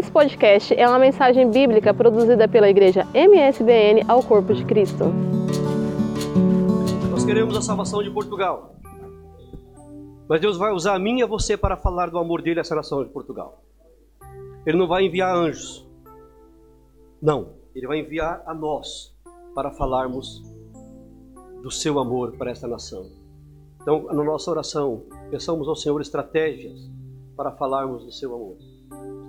Esse podcast é uma mensagem bíblica produzida pela igreja MSBN ao Corpo de Cristo. Nós queremos a salvação de Portugal. Mas Deus vai usar a mim e a você para falar do amor dele a essa nação de Portugal. Ele não vai enviar anjos. Não, ele vai enviar a nós para falarmos do seu amor para esta nação. Então, na nossa oração, peçamos ao Senhor estratégias para falarmos do seu amor.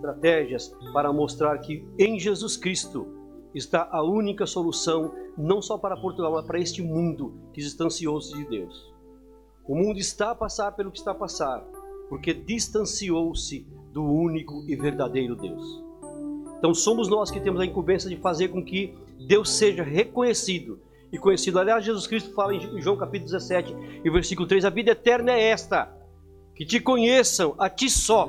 Estratégias para mostrar que em Jesus Cristo está a única solução, não só para Portugal, mas para este mundo que distanciou-se de Deus. O mundo está a passar pelo que está a passar, porque distanciou-se do único e verdadeiro Deus. Então somos nós que temos a incumbência de fazer com que Deus seja reconhecido e conhecido. Aliás, Jesus Cristo fala em João capítulo 17, e versículo 3: A vida eterna é esta, que te conheçam a ti só,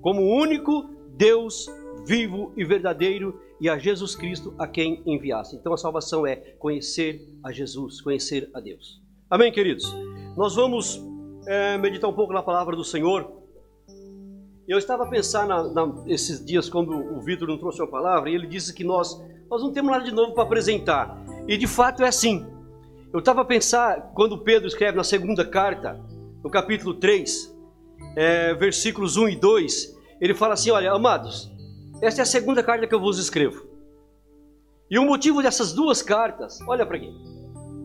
como único Deus vivo e verdadeiro, e a Jesus Cristo a quem enviaste. Então a salvação é conhecer a Jesus, conhecer a Deus. Amém, queridos? Nós vamos é, meditar um pouco na palavra do Senhor. Eu estava a pensar na, na, esses dias quando o Vitor não trouxe a palavra e ele disse que nós, nós não temos nada de novo para apresentar. E de fato é assim. Eu estava a pensar quando Pedro escreve na segunda carta, no capítulo 3, é, versículos 1 e 2, ele fala assim: Olha, amados, esta é a segunda carta que eu vos escrevo. E o motivo dessas duas cartas, olha para aqui,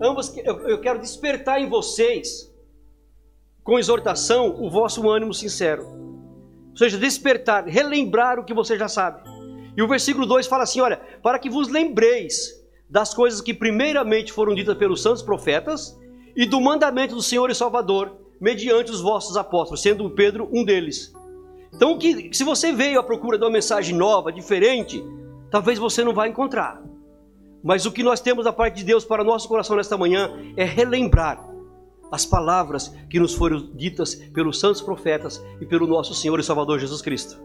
ambas eu quero despertar em vocês, com exortação, o vosso ânimo sincero. Ou seja, despertar, relembrar o que você já sabe. E o versículo 2 fala assim: Olha, para que vos lembreis das coisas que primeiramente foram ditas pelos santos profetas e do mandamento do Senhor e Salvador, mediante os vossos apóstolos, sendo Pedro um deles. Então, que, se você veio à procura de uma mensagem nova, diferente, talvez você não vá encontrar. Mas o que nós temos da parte de Deus para nosso coração nesta manhã é relembrar as palavras que nos foram ditas pelos santos profetas e pelo nosso Senhor e Salvador Jesus Cristo.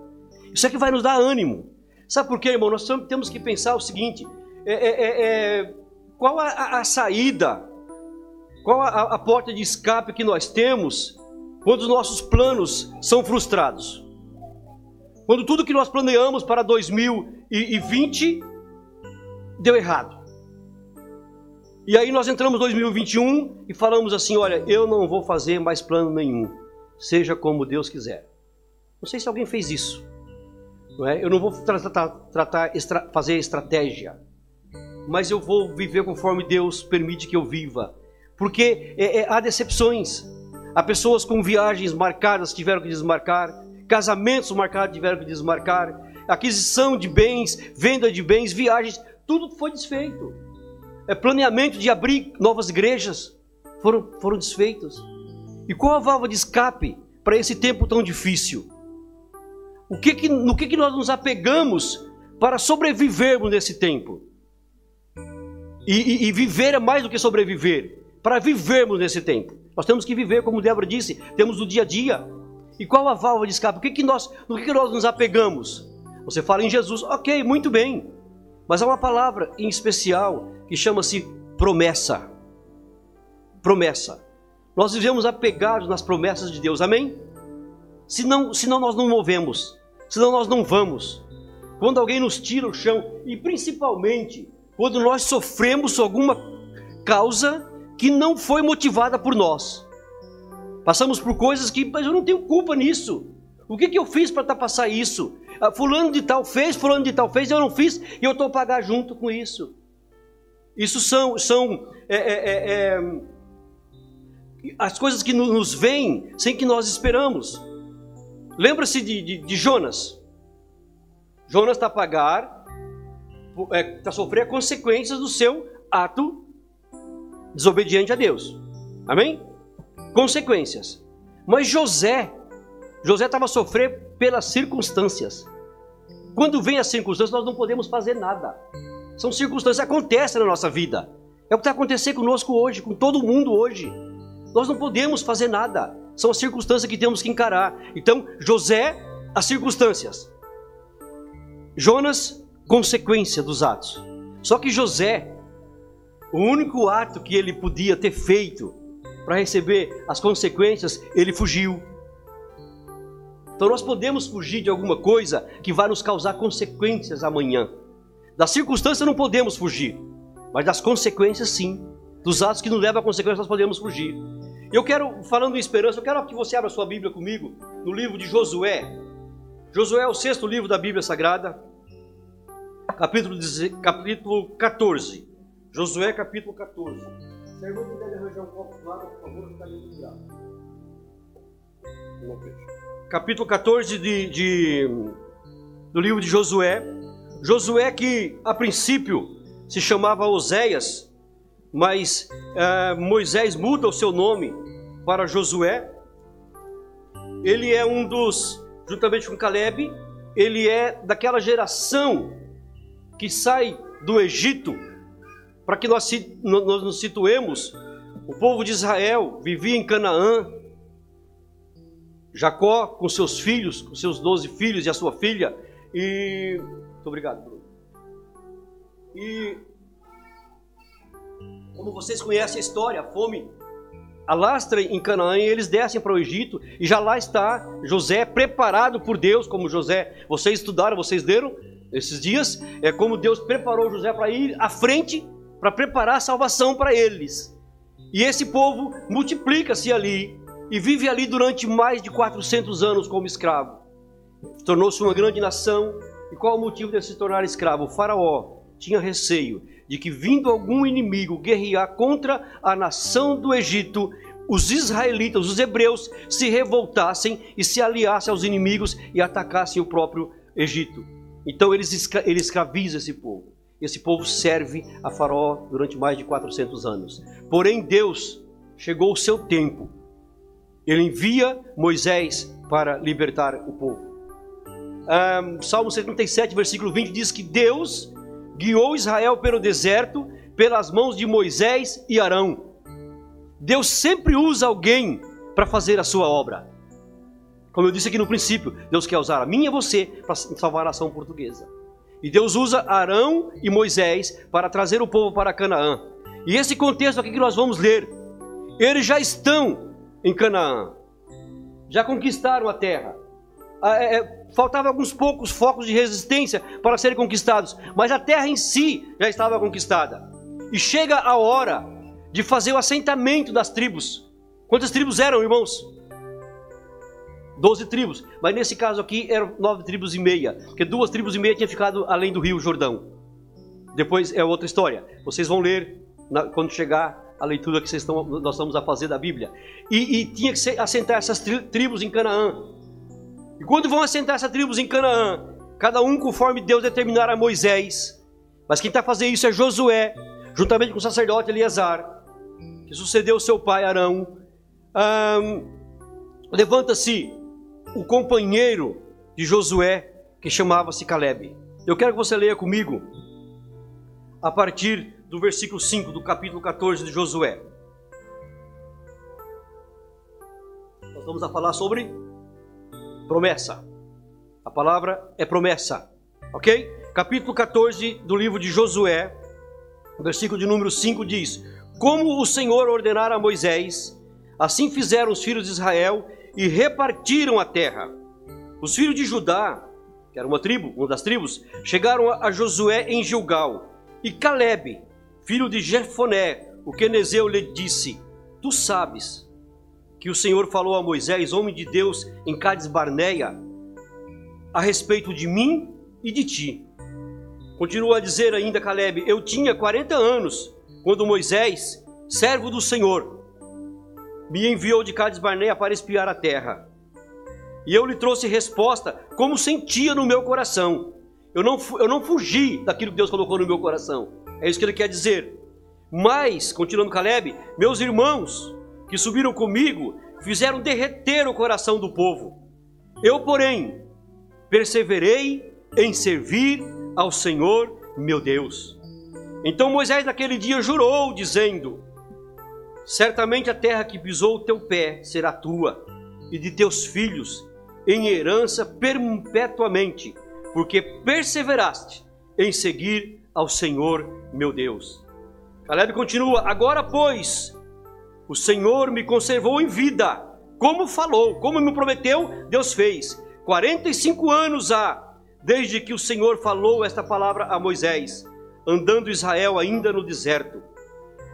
Isso é que vai nos dar ânimo. Sabe por quê, irmão? Nós temos que pensar o seguinte: é, é, é, é, qual a, a, saída, qual a, a porta de escape que nós temos quando os nossos planos são frustrados? Quando tudo que nós planeamos para 2020 deu errado. E aí nós entramos em 2021 e falamos assim: olha, eu não vou fazer mais plano nenhum, seja como Deus quiser. Não sei se alguém fez isso. Não é? Eu não vou tratar, tratar estra, fazer estratégia mas eu vou viver conforme Deus permite que eu viva. Porque é, é, há decepções. Há pessoas com viagens marcadas tiveram que desmarcar, casamentos marcados tiveram que desmarcar, aquisição de bens, venda de bens, viagens, tudo foi desfeito. É planeamento de abrir novas igrejas foram, foram desfeitos. E qual a válvula de escape para esse tempo tão difícil? O que que, no que, que nós nos apegamos para sobrevivermos nesse tempo? E, e, e viver é mais do que sobreviver. Para vivermos nesse tempo, nós temos que viver, como Débora disse, temos o dia a dia. E qual a válvula de escape? O que, que nós, no que, que nós nos apegamos? Você fala em Jesus, ok, muito bem. Mas há uma palavra em especial que chama-se promessa. Promessa. Nós vivemos apegados nas promessas de Deus, amém? Senão, senão nós não movemos, senão nós não vamos. Quando alguém nos tira o chão, e principalmente quando nós sofremos alguma causa que não foi motivada por nós. Passamos por coisas que, mas eu não tenho culpa nisso. O que, que eu fiz para passar isso? Ah, fulano de tal fez, fulano de tal fez, eu não fiz e eu estou a pagar junto com isso. Isso são, são é, é, é, é as coisas que nos vêm sem que nós esperamos. Lembra-se de, de, de Jonas. Jonas está a pagar é, tá sofrer consequências do seu ato desobediente a Deus. Amém? Consequências. Mas José, José estava a sofrer pelas circunstâncias. Quando vem as circunstâncias, nós não podemos fazer nada. São circunstâncias que acontecem na nossa vida. É o que está acontecendo conosco hoje, com todo mundo hoje. Nós não podemos fazer nada. São as circunstâncias que temos que encarar. Então, José, as circunstâncias. Jonas, consequência dos atos. Só que José, o único ato que ele podia ter feito para receber as consequências, ele fugiu. Então nós podemos fugir de alguma coisa que vai nos causar consequências amanhã. Das circunstâncias não podemos fugir, mas das consequências sim. Dos atos que nos levam a consequências nós podemos fugir. Eu quero, falando em esperança, eu quero que você abra sua Bíblia comigo no livro de Josué. Josué é o sexto livro da Bíblia Sagrada, capítulo, capítulo 14. Josué, capítulo 14. Se irmã puder arranjar um copo d'água, por favor, está Capítulo 14 de, de, do livro de Josué. Josué que, a princípio, se chamava Oséias, mas é, Moisés muda o seu nome para Josué. Ele é um dos, juntamente com Caleb, ele é daquela geração que sai do Egito, para que nós, nós nos situemos. O povo de Israel vivia em Canaã. Jacó com seus filhos, com seus doze filhos e a sua filha. E. Muito obrigado, Bruno. E como vocês conhecem a história, a fome alastra em Canaã e eles descem para o Egito e já lá está José preparado por Deus, como José, vocês estudaram, vocês leram esses dias, é como Deus preparou José para ir à frente para preparar salvação para eles. E esse povo multiplica-se ali e vive ali durante mais de 400 anos como escravo. Tornou-se uma grande nação. E qual o motivo de se tornar escravo? O faraó tinha receio de que, vindo algum inimigo guerrear contra a nação do Egito, os israelitas, os hebreus, se revoltassem e se aliassem aos inimigos e atacassem o próprio Egito. Então ele escraviza esse povo. Esse povo serve a Faraó durante mais de 400 anos. Porém, Deus chegou o seu tempo. Ele envia Moisés para libertar o povo. Um, Salmo 77, versículo 20 diz que Deus guiou Israel pelo deserto pelas mãos de Moisés e Arão. Deus sempre usa alguém para fazer a sua obra. Como eu disse aqui no princípio, Deus quer usar a mim e você para salvar a nação portuguesa. E Deus usa Arão e Moisés para trazer o povo para Canaã. E esse contexto aqui que nós vamos ler, eles já estão em Canaã, já conquistaram a terra. Ah, é, é, faltava alguns poucos focos de resistência para serem conquistados, mas a terra em si já estava conquistada. E chega a hora de fazer o assentamento das tribos. Quantas tribos eram, irmãos? Doze tribos, mas nesse caso aqui eram nove tribos e meia, porque duas tribos e meia tinham ficado além do rio Jordão. Depois é outra história. Vocês vão ler na, quando chegar a leitura que estão, nós estamos a fazer da Bíblia. E, e tinha que assentar essas tribos em Canaã. E quando vão assentar essas tribos em Canaã, cada um conforme Deus determinar a Moisés, mas quem está fazendo isso é Josué, juntamente com o sacerdote Eleazar, que sucedeu seu pai Arão. Levanta-se o companheiro de Josué, que chamava-se Caleb. Eu quero que você leia comigo, a partir do versículo 5 do capítulo 14 de Josué. Nós vamos a falar sobre promessa. A palavra é promessa, ok? Capítulo 14 do livro de Josué, versículo de número 5 diz: Como o Senhor ordenara a Moisés, assim fizeram os filhos de Israel e repartiram a terra. Os filhos de Judá, que era uma tribo, uma das tribos, chegaram a Josué em Gilgal. E Caleb, filho de Jefoné, o quenezeu, lhe disse: Tu sabes que o Senhor falou a Moisés, homem de Deus, em Cades Barneia, a respeito de mim e de ti. Continua a dizer ainda Caleb: Eu tinha 40 anos quando Moisés, servo do Senhor, me enviou de Cades Barneia para espiar a terra. E eu lhe trouxe resposta como sentia no meu coração. Eu não, eu não fugi daquilo que Deus colocou no meu coração. É isso que ele quer dizer. Mas, continuando Caleb, meus irmãos, que subiram comigo fizeram derreter o coração do povo. Eu, porém, perseverei em servir ao Senhor meu Deus. Então Moisés naquele dia jurou, dizendo: Certamente a terra que pisou o teu pé será tua, e de teus filhos em herança perpetuamente, porque perseveraste em seguir ao Senhor meu Deus. Caleb continua: Agora, pois, o Senhor me conservou em vida, como falou, como me prometeu, Deus fez. 45 anos há desde que o Senhor falou esta palavra a Moisés, andando Israel ainda no deserto.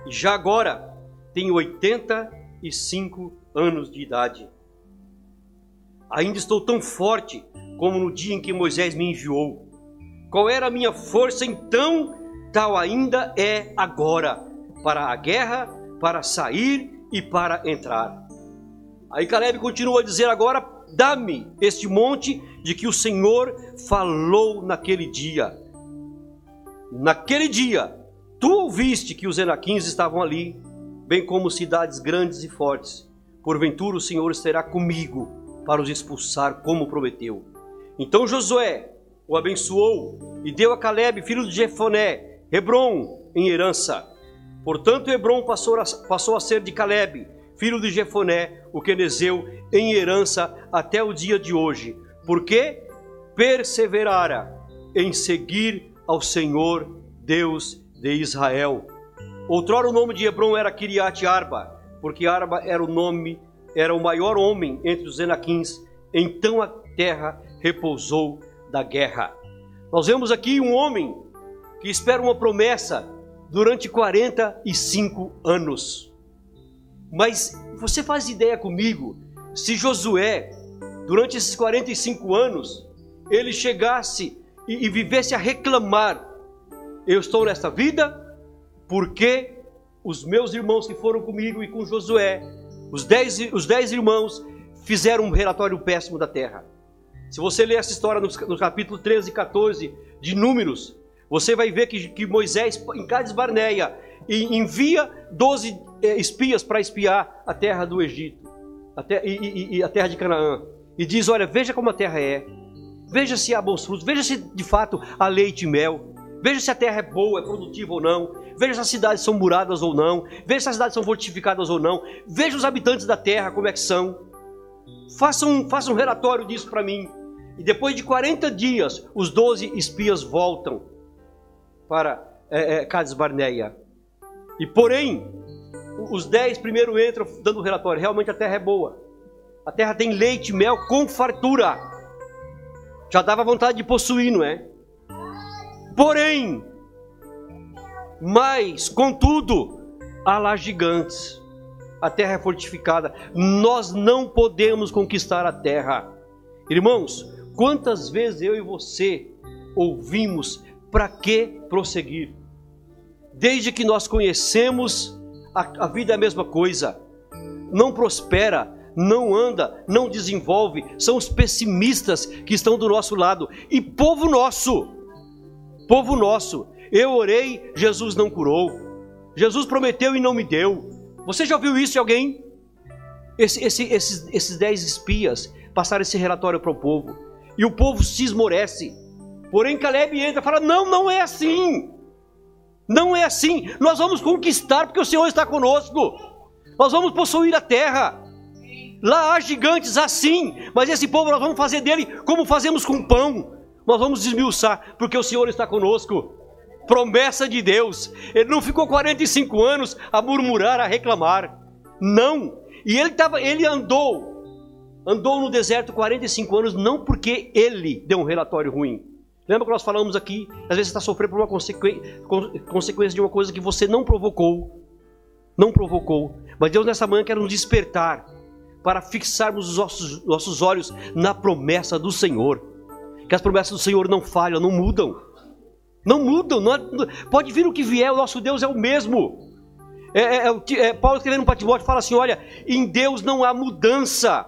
Já agora tenho 85 anos de idade. Ainda estou tão forte como no dia em que Moisés me enviou. Qual era a minha força então? Tal ainda é agora, para a guerra, para sair e para entrar. Aí Caleb continua a dizer agora: dá-me este monte de que o Senhor falou naquele dia. Naquele dia, tu ouviste que os Enaquins estavam ali, bem como cidades grandes e fortes. Porventura o Senhor estará comigo para os expulsar, como prometeu. Então Josué o abençoou e deu a Caleb, filho de Jefoné, Hebron em herança. Portanto, Hebron passou a, passou a ser de Caleb, filho de Jefoné, o quenezeu, em herança até o dia de hoje, porque perseverara em seguir ao Senhor Deus de Israel. Outrora o nome de Hebron era Kiriat Arba, porque Arba era o nome, era o maior homem entre os Enaquins. Então a terra repousou da guerra. Nós vemos aqui um homem que espera uma promessa durante 45 anos. Mas você faz ideia comigo, se Josué, durante esses 45 anos, ele chegasse e, e vivesse a reclamar: Eu estou nesta vida porque os meus irmãos que foram comigo e com Josué, os dez, os dez irmãos, fizeram um relatório péssimo da terra. Se você ler essa história no, no capítulo 13 e 14 de Números, você vai ver que, que Moisés, em Cades Barneia, envia 12 eh, espias para espiar a terra do Egito a e, e, e a terra de Canaã. E diz: Olha, veja como a terra é. Veja se há bons frutos. Veja se de fato há leite e mel. Veja se a terra é boa, é produtiva ou não. Veja se as cidades são muradas ou não. Veja se as cidades são fortificadas ou não. Veja os habitantes da terra como é que são. Faça um, faça um relatório disso para mim. E depois de 40 dias, os 12 espias voltam para é, é, Cades Barneia. E porém, os 10 primeiro entram dando o relatório. Realmente a terra é boa. A terra tem leite mel com fartura. Já dava vontade de possuir, não é? Porém, mas, contudo, há lá gigantes. A terra é fortificada. Nós não podemos conquistar a terra. Irmãos, quantas vezes eu e você ouvimos para que prosseguir? Desde que nós conhecemos, a, a vida é a mesma coisa. Não prospera, não anda, não desenvolve. São os pessimistas que estão do nosso lado. E povo nosso, povo nosso, eu orei, Jesus não curou. Jesus prometeu e não me deu. Você já ouviu isso de alguém? Esse, esse, esses, esses dez espias passaram esse relatório para o povo. E o povo se esmorece. Porém, Caleb entra e fala: Não, não é assim. Não é assim. Nós vamos conquistar porque o Senhor está conosco. Nós vamos possuir a terra. Lá há gigantes assim, mas esse povo nós vamos fazer dele como fazemos com pão. Nós vamos desmiuçar porque o Senhor está conosco. Promessa de Deus. Ele não ficou 45 anos a murmurar, a reclamar. Não. E ele tava, ele andou andou no deserto 45 anos não porque ele deu um relatório ruim Lembra que nós falamos aqui? Às vezes você está sofrendo por uma consequência de uma coisa que você não provocou. Não provocou. Mas Deus nessa manhã quer nos despertar para fixarmos os nossos, nossos olhos na promessa do Senhor. Que as promessas do Senhor não falham, não mudam. Não mudam. Não, pode vir o que vier, o nosso Deus é o mesmo. É, é, é, é Paulo escrevendo no Timóteo fala assim: olha, em Deus não há mudança,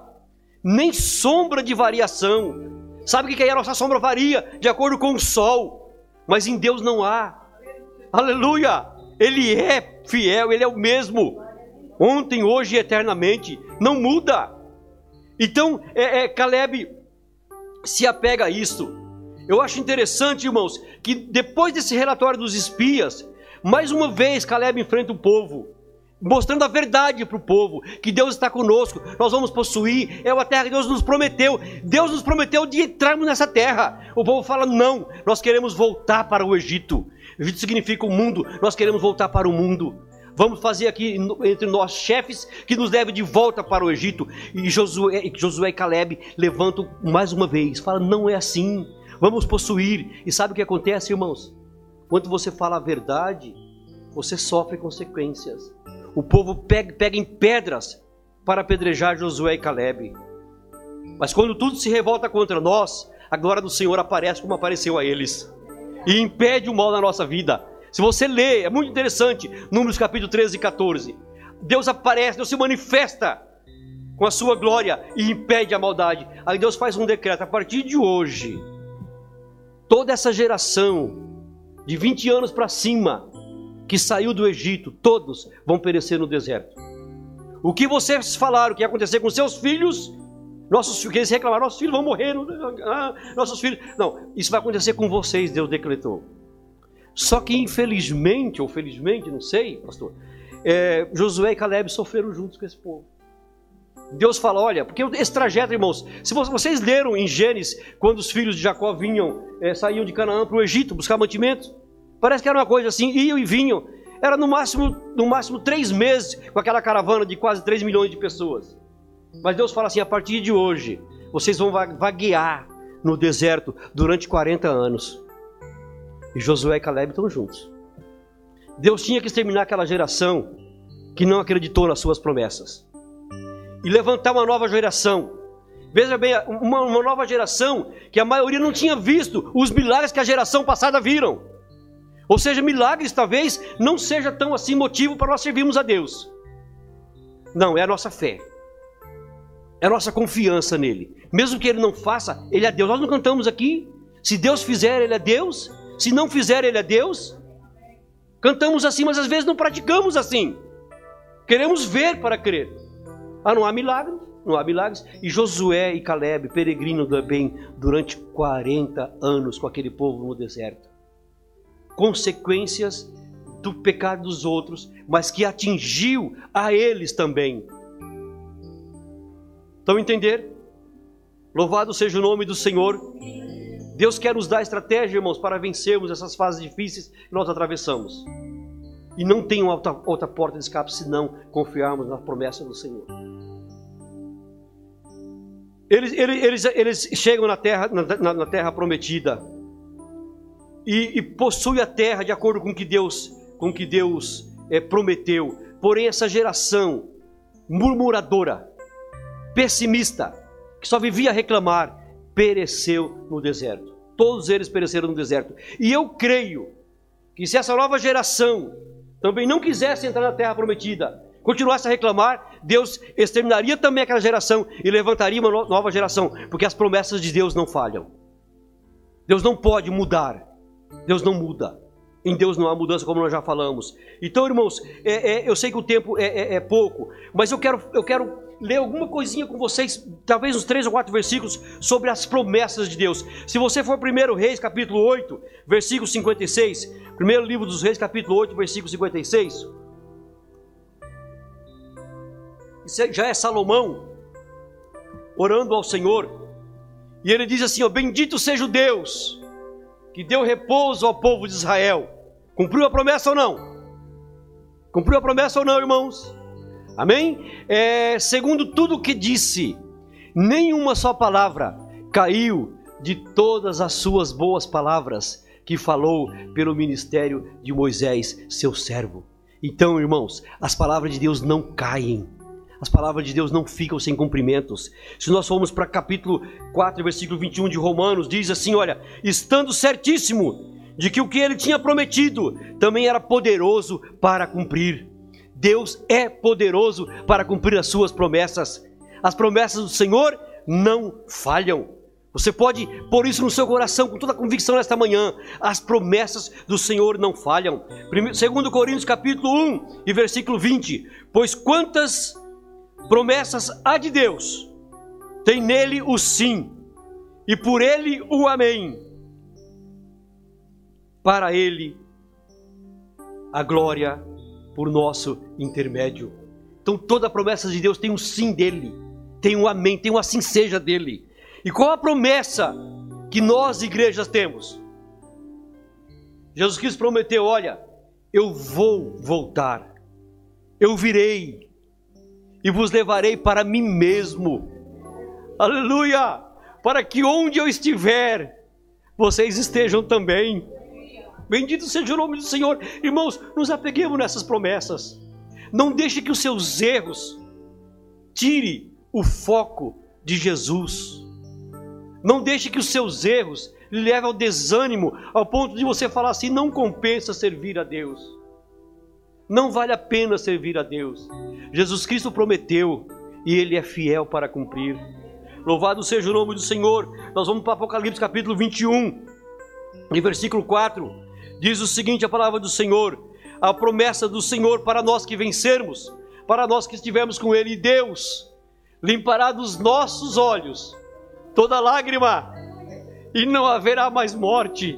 nem sombra de variação. Sabe o que é a nossa sombra varia de acordo com o sol, mas em Deus não há. Aleluia! Ele é fiel, ele é o mesmo. Ontem, hoje e eternamente. Não muda. Então, é, é, Caleb se apega a isso. Eu acho interessante, irmãos, que depois desse relatório dos espias, mais uma vez Caleb enfrenta o povo mostrando a verdade para o povo, que Deus está conosco, nós vamos possuir, é uma terra que Deus nos prometeu, Deus nos prometeu de entrarmos nessa terra. O povo fala: não, nós queremos voltar para o Egito. Egito significa o mundo, nós queremos voltar para o mundo. Vamos fazer aqui entre nós chefes que nos leve de volta para o Egito. E Josué, Josué e Caleb levantam mais uma vez. Fala, não é assim. Vamos possuir. E sabe o que acontece, irmãos? Quando você fala a verdade, você sofre consequências. O povo pega, pega em pedras para apedrejar Josué e Caleb. Mas quando tudo se revolta contra nós, a glória do Senhor aparece como apareceu a eles e impede o mal na nossa vida. Se você lê, é muito interessante, Números capítulo 13 e 14. Deus aparece, Deus se manifesta com a sua glória e impede a maldade. Aí Deus faz um decreto: a partir de hoje, toda essa geração de 20 anos para cima que saiu do Egito, todos vão perecer no deserto. O que vocês falaram que ia acontecer com seus filhos, nossos filhos, eles reclamaram, nossos filhos vão morrer, ah, nossos filhos. Não, isso vai acontecer com vocês, Deus decretou. Só que infelizmente, ou felizmente, não sei, pastor, é, Josué e Caleb sofreram juntos com esse povo. Deus fala, olha, porque esse trajeto, irmãos, se vocês leram em Gênesis, quando os filhos de Jacó vinham, é, saíam de Canaã para o Egito buscar mantimento, parece que era uma coisa assim, iam e vinham, era no máximo, no máximo três meses com aquela caravana de quase 3 milhões de pessoas. Mas Deus fala assim: a partir de hoje, vocês vão vaguear no deserto durante 40 anos. E Josué e Caleb estão juntos. Deus tinha que exterminar aquela geração que não acreditou nas suas promessas e levantar uma nova geração. Veja bem, uma, uma nova geração que a maioria não tinha visto os milagres que a geração passada viram. Ou seja, milagres talvez não seja tão assim motivo para nós servirmos a Deus. Não, é a nossa fé. É a nossa confiança nele. Mesmo que ele não faça, ele é Deus. Nós não cantamos aqui. Se Deus fizer, ele é Deus. Se não fizer, ele é Deus. Cantamos assim, mas às vezes não praticamos assim. Queremos ver para crer. Ah, não há milagre? Não há milagres. E Josué e Caleb, peregrino também, durante 40 anos com aquele povo no deserto. Consequências do pecado dos outros, mas que atingiu a eles também. Estão entender? Louvado seja o nome do Senhor. Deus quer nos dar estratégia, irmãos, para vencermos essas fases difíceis que nós atravessamos. E não tem outra, outra porta de escape senão confiarmos na promessa do Senhor. Eles, eles, eles, eles chegam na terra, na, na terra prometida e, e possuem a terra de acordo com que Deus, com que Deus é, prometeu. Porém, essa geração murmuradora, pessimista, que só vivia a reclamar, pereceu no deserto. Todos eles pereceram no deserto. E eu creio que se essa nova geração também não quisesse entrar na terra prometida, continuasse a reclamar, Deus exterminaria também aquela geração e levantaria uma nova geração, porque as promessas de Deus não falham. Deus não pode mudar. Deus não muda. Em Deus não há mudança, como nós já falamos. Então, irmãos, é, é, eu sei que o tempo é, é, é pouco, mas eu quero, eu quero ler alguma coisinha com vocês, talvez uns três ou quatro versículos, sobre as promessas de Deus. Se você for 1 Reis, capítulo 8, versículo 56, primeiro livro dos Reis, capítulo 8, versículo 56. Isso já é Salomão orando ao Senhor, e ele diz assim: ó, Bendito seja o Deus que deu repouso ao povo de Israel. Cumpriu a promessa ou não? Cumpriu a promessa ou não, irmãos? Amém? É, segundo tudo o que disse, nenhuma só palavra caiu de todas as suas boas palavras que falou pelo ministério de Moisés, seu servo. Então, irmãos, as palavras de Deus não caem. As palavras de Deus não ficam sem cumprimentos. Se nós formos para capítulo 4, versículo 21 de Romanos, diz assim: Olha, estando certíssimo de que o que ele tinha prometido também era poderoso para cumprir. Deus é poderoso para cumprir as suas promessas. As promessas do Senhor não falham. Você pode pôr isso no seu coração com toda a convicção nesta manhã. As promessas do Senhor não falham. Segundo Coríntios capítulo 1 e versículo 20. Pois quantas promessas há de Deus, tem nele o sim, e por ele o amém. Para ele a glória por nosso intermédio. Então toda promessa de Deus tem um sim dele, tem um amém, tem um assim seja dele. E qual a promessa que nós, igrejas, temos? Jesus Cristo prometeu: olha, eu vou voltar eu virei e vos levarei para mim mesmo. Aleluia! Para que onde eu estiver, vocês estejam também. Bendito seja o nome do Senhor. Irmãos, nos apeguemos nessas promessas. Não deixe que os seus erros tire o foco de Jesus. Não deixe que os seus erros lhe levem ao desânimo, ao ponto de você falar assim: não compensa servir a Deus. Não vale a pena servir a Deus. Jesus Cristo prometeu e Ele é fiel para cumprir. Louvado seja o nome do Senhor. Nós vamos para Apocalipse capítulo 21, em versículo 4. Diz o seguinte: a palavra do Senhor, a promessa do Senhor para nós que vencermos, para nós que estivermos com Ele, Deus limpará dos nossos olhos toda lágrima, e não haverá mais morte,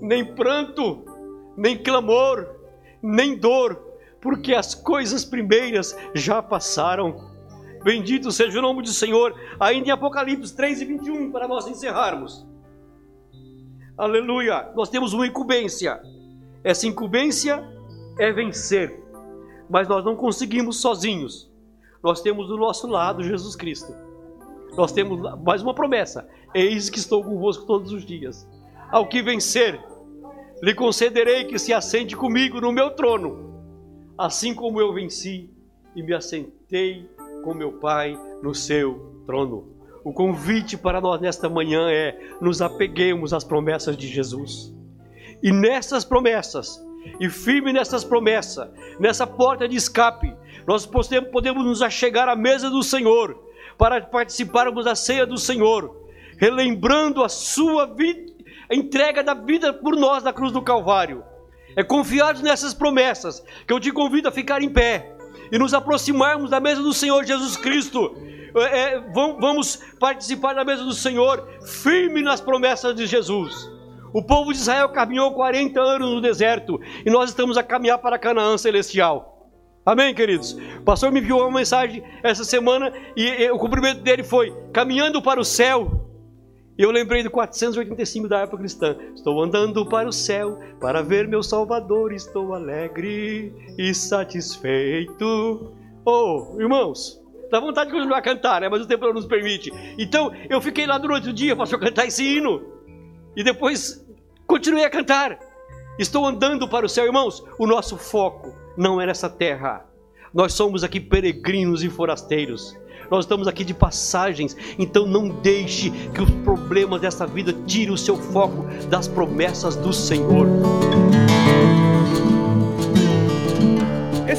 nem pranto, nem clamor, nem dor, porque as coisas primeiras já passaram. Bendito seja o nome do Senhor, ainda em Apocalipse 3 e 21, para nós encerrarmos. Aleluia! Nós temos uma incumbência. Essa incumbência é vencer, mas nós não conseguimos sozinhos. Nós temos do nosso lado Jesus Cristo nós temos mais uma promessa: Eis que estou convosco todos os dias. Ao que vencer, lhe concederei que se assente comigo no meu trono, assim como eu venci e me assentei com meu Pai no seu trono. O convite para nós nesta manhã é: nos apeguemos às promessas de Jesus. E nessas promessas, e firme nessas promessas, nessa porta de escape, nós podemos nos achegar à mesa do Senhor para participarmos da ceia do Senhor, relembrando a sua vida, a entrega da vida por nós na cruz do Calvário. É confiados nessas promessas que eu te convido a ficar em pé e nos aproximarmos da mesa do Senhor Jesus Cristo. É, é vamos participar da mesa do Senhor, firme nas promessas de Jesus. O povo de Israel caminhou 40 anos no deserto e nós estamos a caminhar para Canaã celestial. Amém, queridos? O pastor me enviou uma mensagem essa semana e, e o cumprimento dele foi caminhando para o céu. Eu lembrei do 485 da época cristã. Estou andando para o céu para ver meu Salvador. Estou alegre e satisfeito. Oh, irmãos, dá vontade de continuar a cantar, né? mas o tempo não nos permite. Então eu fiquei lá durante o dia, pastor, cantar esse hino. E depois continuei a cantar. Estou andando para o céu, irmãos. O nosso foco não é nessa terra. Nós somos aqui peregrinos e forasteiros. Nós estamos aqui de passagens, então não deixe que os problemas dessa vida tirem o seu foco das promessas do Senhor.